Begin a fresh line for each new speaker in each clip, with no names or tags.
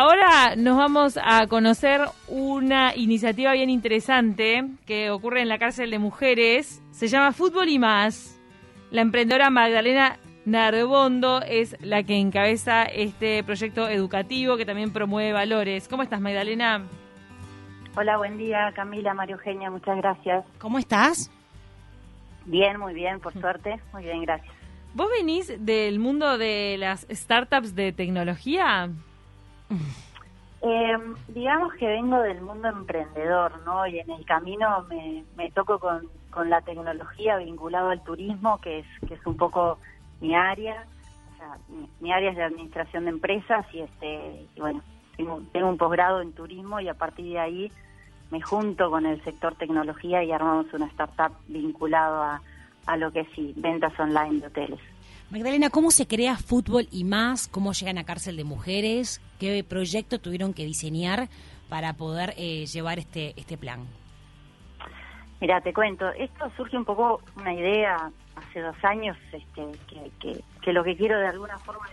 Ahora nos vamos a conocer una iniciativa bien interesante que ocurre en la cárcel de mujeres. Se llama Fútbol y más. La emprendedora Magdalena Narbondo es la que encabeza este proyecto educativo que también promueve valores. ¿Cómo estás, Magdalena?
Hola, buen día, Camila, María Eugenia, muchas gracias.
¿Cómo estás?
Bien, muy bien, por suerte. Muy bien, gracias.
¿Vos venís del mundo de las startups de tecnología?
Eh, digamos que vengo del mundo emprendedor, ¿no? Y en el camino me, me toco con, con la tecnología vinculado al turismo, que es, que es un poco mi área. O sea, mi, mi área es de administración de empresas y, este, y bueno, tengo, tengo un posgrado en turismo y a partir de ahí me junto con el sector tecnología y armamos una startup vinculado a, a lo que sí, ventas online de hoteles.
Magdalena, ¿cómo se crea fútbol y más? ¿Cómo llegan a cárcel de mujeres? ¿Qué proyecto tuvieron que diseñar para poder eh, llevar este, este plan?
Mira, te cuento, esto surge un poco una idea hace dos años, este, que, que, lo que quiero de alguna forma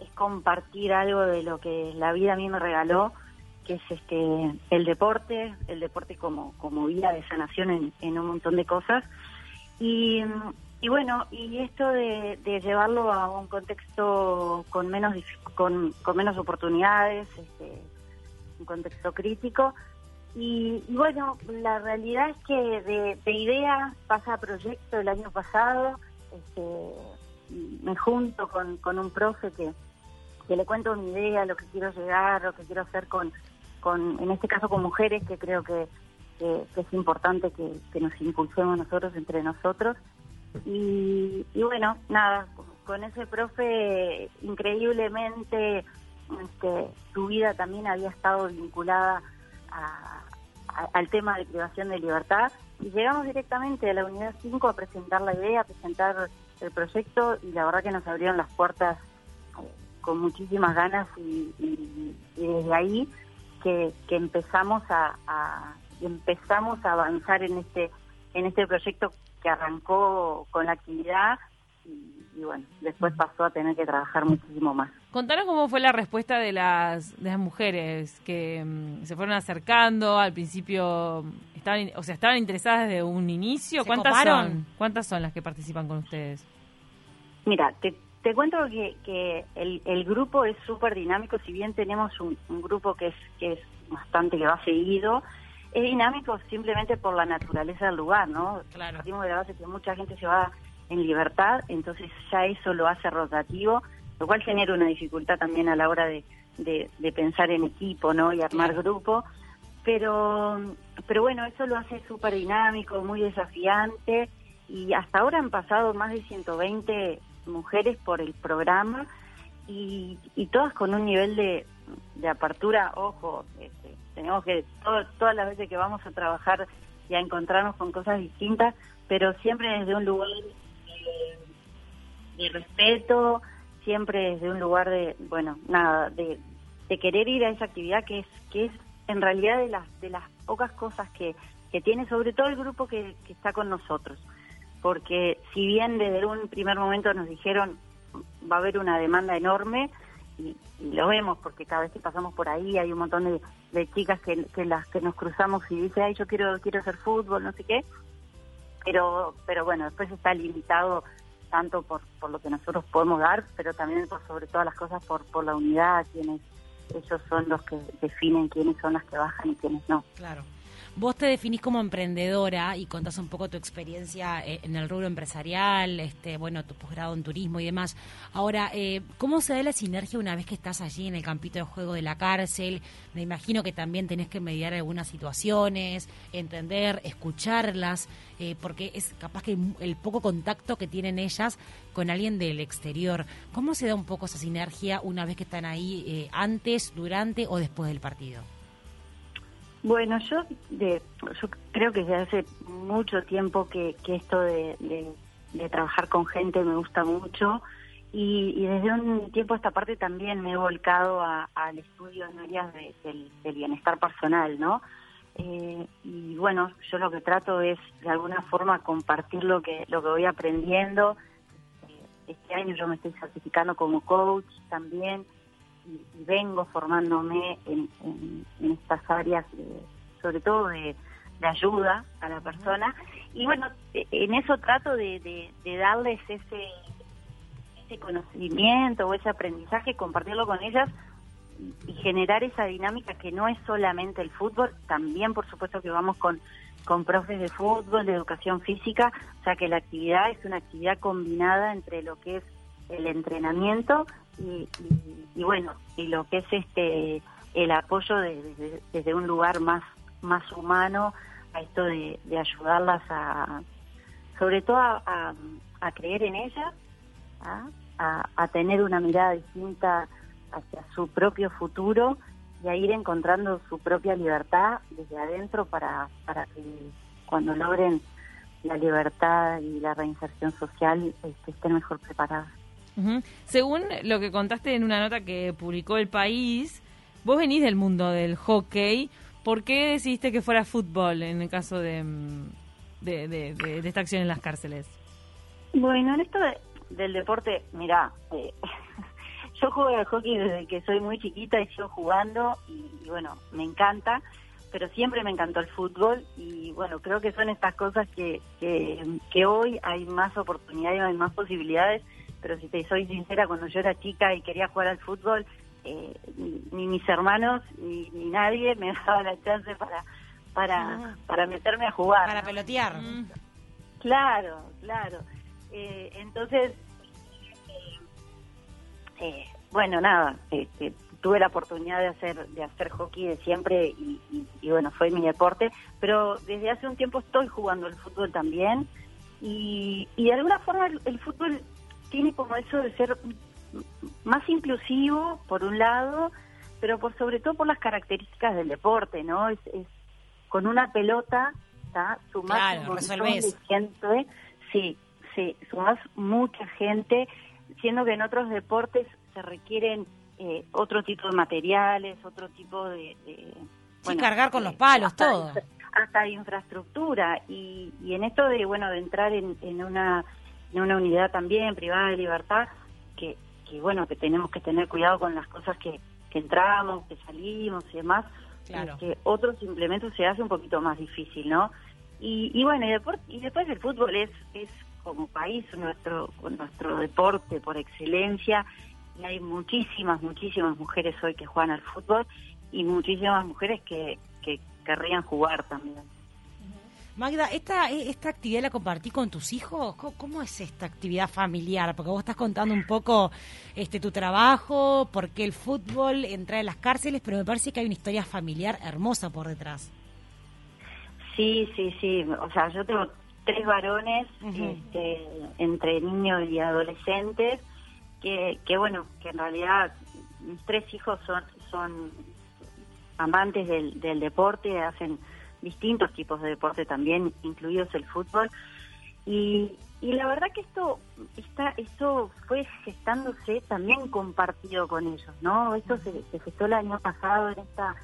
es, compartir algo de lo que la vida a mí me regaló, que es este el deporte, el deporte como, como vía de sanación en, en un montón de cosas. Y, y bueno, y esto de, llevarlo a un contexto con menos con, menos oportunidades, este, un contexto crítico. Y, bueno, la realidad es que de, de, idea pasa a proyecto el año pasado. Este, me junto con, un profe que, que le cuento mi idea, lo que quiero llegar, lo que quiero hacer con, con en este caso con mujeres, que creo que es importante que, que nos impulsemos nosotros entre nosotros. Y, bueno, nada, con ese profe increíblemente este, su vida también había estado vinculada al tema de privación de libertad. Y llegamos directamente a la unidad 5 a presentar la idea, a presentar el proyecto y la verdad que nos abrieron las puertas eh, con muchísimas ganas y, desde ahí que, que empezamos a, a, empezamos a avanzar en este en este proyecto que arrancó con la actividad y, y, bueno, después pasó a tener que trabajar muchísimo más.
Contanos cómo fue la respuesta de las, de las mujeres que um, se fueron acercando, al principio estaban, o sea, estaban interesadas desde un inicio. ¿Cuántas coparon? son? ¿Cuántas son las que participan con ustedes?
Mira, te, te cuento que, que el, el, grupo es súper dinámico, si bien tenemos un, un, grupo que es, que es bastante, que va seguido, es dinámico simplemente por la naturaleza del lugar, ¿no?
Claro.
Partimos de la base que mucha gente se va en libertad, entonces ya eso lo hace rotativo, lo cual genera una dificultad también a la hora de, de, de pensar en equipo, ¿no? Y armar claro. grupo. Pero, pero bueno, eso lo hace súper dinámico, muy desafiante, y hasta ahora han pasado más de 120 mujeres por el programa y, y todas con un nivel de, de apertura, ojo, este, tenemos que, todo, todas las veces que vamos a trabajar y a encontrarnos con cosas distintas, pero siempre desde un lugar de, respeto, siempre desde un lugar de, bueno, nada, de, de, querer ir a esa actividad que es, que es en realidad de las, de las pocas cosas que, que tiene, sobre todo el grupo que, que está con nosotros. Porque si bien desde un primer momento nos dijeron va a haber una demanda enorme, y, lo vemos porque cada vez que pasamos por ahí hay un montón de, de chicas que, que, las que nos cruzamos y dice ay yo quiero quiero hacer fútbol no sé qué. Pero pero bueno después está limitado tanto por, por lo que nosotros podemos dar pero también por sobre todas las cosas por por la unidad quienes ellos son los que definen quiénes son las que bajan y quiénes no.
Claro Vos te definís como emprendedora y contás un poco tu experiencia eh, en el rubro empresarial, este, bueno, tu posgrado en turismo y demás. Ahora, eh, ¿cómo se da la sinergia una vez que estás allí en el campito de juego de la cárcel? Me imagino que también tenés que mediar algunas situaciones, entender, escucharlas, eh, porque es capaz que el poco contacto que tienen ellas con alguien del exterior. ¿Cómo se da un poco esa sinergia una vez que están ahí eh, antes, durante o después del partido?
Bueno, yo, de, yo creo que desde hace mucho tiempo que, esto de, trabajar con gente me gusta mucho y, desde un tiempo a esta parte también me he volcado al estudio en áreas de, del, del, bienestar personal, ¿no? Eh, y bueno, yo lo que trato es de alguna forma compartir lo que, lo que voy aprendiendo. Eh, este año yo me estoy certificando como coach también y, vengo formándome en, estas áreas, sobre todo de, ayuda a la persona. Y bueno, en eso trato de, darles ese, ese conocimiento o ese aprendizaje, compartirlo con ellas y generar esa dinámica que no es solamente el fútbol, también por supuesto que vamos con, con profes de fútbol, de educación física, o sea que la actividad es una actividad combinada entre lo que es el entrenamiento y, bueno, y lo que es este el apoyo desde un lugar más, más humano a esto de, ayudarlas a, sobre todo a, creer en ellas, a, a tener una mirada distinta hacia su propio futuro y a ir encontrando su propia libertad desde adentro para, para que cuando logren la libertad y la reinserción social este, estén mejor preparadas.
Según lo que contaste en una nota que publicó El País, vos venís del mundo del hockey. ¿Por qué decidiste que fuera fútbol en el caso de, mm, de, esta acción en las cárceles?
Bueno, en esto del deporte, mira, eh, yo juego al hockey desde que soy muy chiquita y sigo jugando y, bueno, me encanta, pero siempre me encantó el fútbol y bueno, creo que son estas cosas que, que, hoy hay más oportunidades, hay más posibilidades, pero si te soy sincera, cuando yo era chica y quería jugar al fútbol, eh, ni, mis hermanos ni, nadie me daba la chance para para ah. para meterme a jugar.
Para pelotear.
Claro, claro. Eh, entonces eh, bueno, nada, este, tuve la oportunidad de hacer de hacer hockey de siempre y, bueno, fue mi deporte, pero desde hace un tiempo estoy jugando el fútbol también y, de alguna forma el, fútbol tiene como eso de ser más inclusivo, por un lado, pero por sobre todo por las características del deporte, ¿no? Es, con una pelota, ¿está?
Sumás claro,
gente, sí, sí, sumás mucha gente siendo que en otros deportes se requieren eh, otro tipo de materiales, otro tipo de...
de cargar con los palos, todo.
hasta de infraestructura. Y, y, en esto de, bueno, de entrar en, en, una, en una unidad también privada de libertad, que, que, bueno, que tenemos que tener cuidado con las cosas que, que entramos, que salimos y demás,
claro.
que otros implementos se hace un poquito más difícil, ¿no? Y, y bueno, y, y después el fútbol es, es como país nuestro nuestro deporte por excelencia y hay muchísimas muchísimas mujeres hoy que juegan al fútbol y muchísimas mujeres que, que querrían jugar también.
Magda, ¿esta, ¿esta actividad la compartí con tus hijos? ¿Cómo, es esta actividad familiar? Porque vos estás contando un poco este tu trabajo, por qué el fútbol, entra en las cárceles, pero me parece que hay una historia familiar hermosa por detrás.
Sí, sí, sí. O sea, yo tengo tres varones este, entre niños y adolescentes que, que bueno que en realidad mis tres hijos son son amantes del, del deporte hacen distintos tipos de deporte también incluidos el fútbol. Y, y la verdad que esto está esto fue gestándose también compartido con ellos no esto se, se gestó el año pasado en esta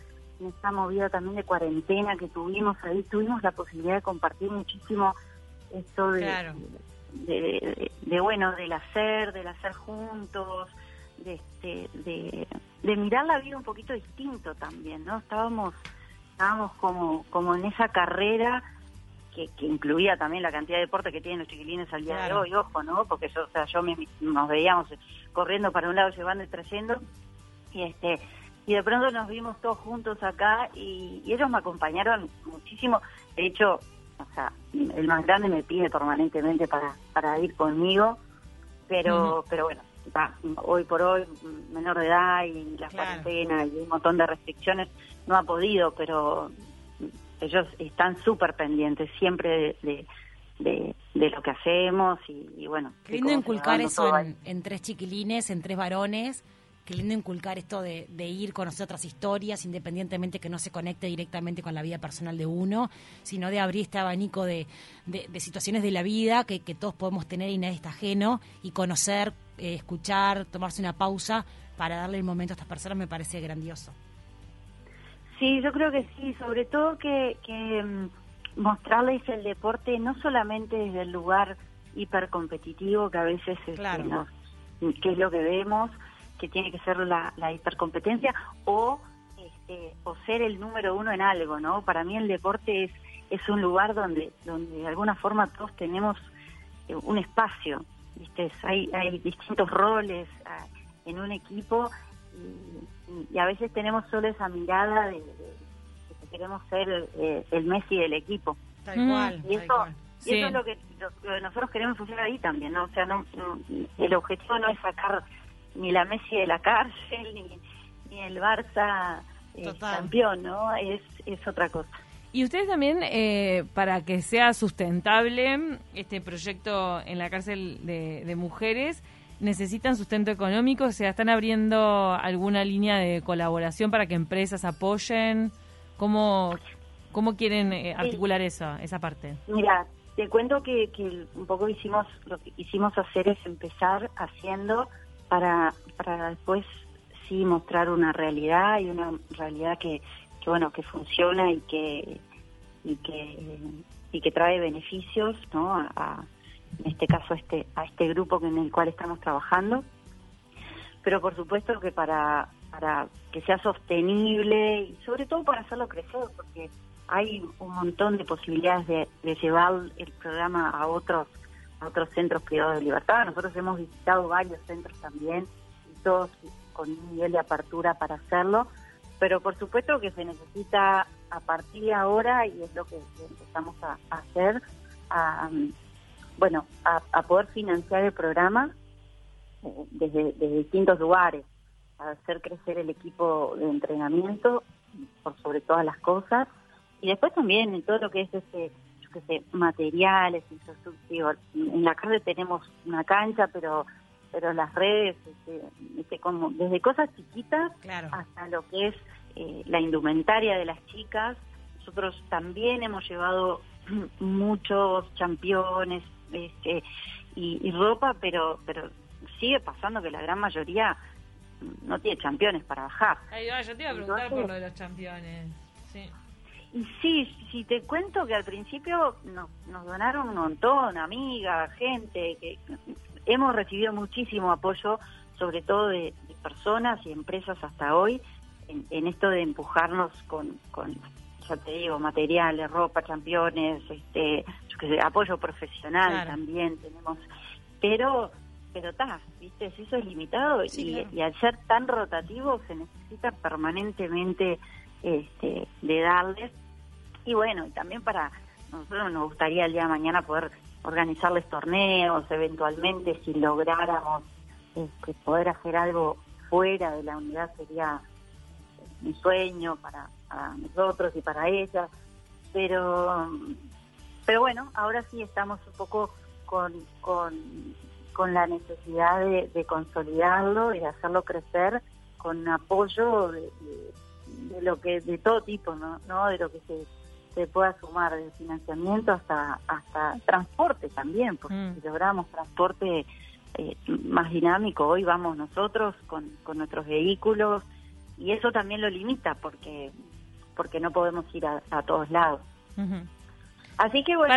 en esta movida también de cuarentena que tuvimos ahí. Tuvimos la posibilidad de compartir muchísimo esto de, de, bueno, del hacer, del hacer juntos, de, este, de, de mirar la vida un poquito distinto también, ¿no? Estábamos, estábamos como, como en esa carrera que, que, incluía también la cantidad de deporte que tienen los chiquilines al día de hoy, ojo, ¿no? Porque yo, o sea, yo me, nos veíamos corriendo para un lado, llevando y trayendo, y este y de pronto nos vimos todos juntos acá y, y ellos me acompañaron muchísimo. De hecho, o sea, el más grande me pide permanentemente para, para ir conmigo, pero, pero bueno, hoy por hoy, menor de edad y la cuarentena y un montón de restricciones, no ha podido, pero ellos están súper pendientes siempre de, de, de, lo que hacemos y, bueno.
Qué lindo inculcar eso en, en, tres chiquilines, en tres varones, qué lindo inculcar esto de, de, ir, conocer otras historias, independientemente que no se conecte directamente con la vida personal de uno, sino de abrir este abanico de, de, situaciones de la vida que, que, todos podemos tener y nadie está ajeno, y conocer, eh, escuchar, tomarse una pausa para darle el momento a estas personas me parece grandioso.
Sí, yo creo que sí, sobre todo que, que mm, mostrarles el deporte no solamente desde el lugar hipercompetitivo que a veces este,
claro.
que es lo que vemos, que tiene que ser la, la hipercompetencia o este, o ser el número uno en algo, ¿no? Para mí el deporte es es un lugar donde donde de alguna forma todos tenemos eh, un espacio, ¿viste? Hay hay distintos roles ah, en un equipo y, a veces tenemos solo esa mirada de, que queremos ser eh, el Messi del equipo.
Tal cual,
y eso, Y eso es lo que, nosotros queremos hacer ahí también, ¿no? O sea, no, el objetivo no es sacar ni la Messi de la cárcel, ni, ni el Barça eh, campeón, ¿no? Es, es otra cosa.
Y ustedes también, eh, para que sea sustentable este proyecto en la cárcel de, de, mujeres, necesitan sustento económico, o sea, ¿están abriendo alguna línea de colaboración para que empresas apoyen? ¿Cómo, cómo quieren eh, articular eso, esa parte?
Mira, te cuento que, que un poco hicimos, lo que quisimos hacer es empezar haciendo para, para después sí mostrar una realidad y una realidad que, que bueno, que funciona y que, y que, y que trae beneficios, ¿no? A, en este caso a este, a este grupo en el cual estamos trabajando. Pero por supuesto que para, para que sea sostenible y sobre todo para hacerlo crecer, porque hay un montón de posibilidades de, llevar el programa a otros a otros centros privados de libertad. Nosotros hemos visitado varios centros también, y todos con un nivel de apertura para hacerlo, pero por supuesto que se necesita a partir de ahora, y es lo que, empezamos a, hacer, a, bueno, a, poder financiar el programa eh, desde, desde distintos lugares, a hacer crecer el equipo de entrenamiento por sobre todas las cosas, y después también en todo lo que es ese yo que sé, materiales, infraestructura. En la calle tenemos una cancha, pero pero las redes, este, este, como desde cosas chiquitas hasta lo que es eh, la indumentaria de las chicas. Nosotros también hemos llevado muchos championes este, y, ropa, pero pero sigue pasando que la gran mayoría no tiene championes para bajar.
Yo te iba a preguntar por lo de los championes. Sí.
Y sí, si te cuento que al principio nos, nos donaron un montón, amigas, gente, que hemos recibido muchísimo apoyo, sobre todo de, personas y empresas hasta hoy, en, esto de empujarnos con, con, ya te digo, materiales, ropa, championes, este, apoyo profesional también tenemos, pero pero está, viste, eso es limitado y, y, al ser tan rotativo se necesita permanentemente este, de darles. Y bueno, y también para nosotros nos gustaría el día de mañana poder organizarles torneos, eventualmente si lográramos este, poder hacer algo fuera de la unidad sería un sueño para, nosotros y para ella, pero pero bueno, ahora sí estamos un poco con, con, con la necesidad de, consolidarlo y de hacerlo crecer con apoyo de, de, lo que de todo tipo, ¿no? ¿no? De lo que se se pueda sumar del financiamiento hasta hasta transporte también, porque mm. si logramos transporte eh, más dinámico, hoy vamos nosotros con, con nuestros vehículos y eso también lo limita porque porque no podemos ir a, todos lados. Así que bueno,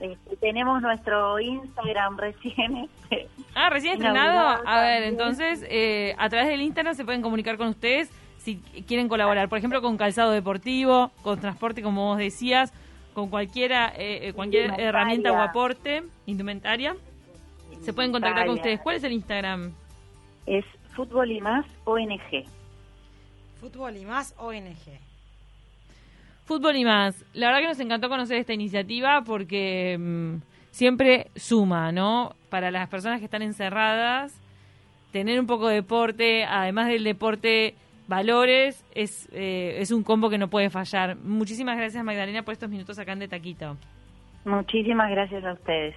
este, tenemos nuestro Instagram recién. Este,
ah, recién estrenado. A ver, entonces, eh, a través del Instagram se pueden comunicar con ustedes si quieren colaborar, por ejemplo, con calzado deportivo, con transporte, como vos decías, con cualquiera, eh, eh, cualquier herramienta o aporte, indumentaria, se pueden contactar con ustedes. ¿Cuál es el Instagram?
Es Fútbol y Más ONG.
Fútbol y Más ONG.
Fútbol y Más. La verdad que nos encantó conocer esta iniciativa porque mm, siempre suma, ¿no? Para las personas que están encerradas, tener un poco de deporte, además del deporte valores, es, eh, es un combo que no puede fallar. Muchísimas gracias Magdalena por estos minutos acá en De Taquito.
Muchísimas gracias a ustedes.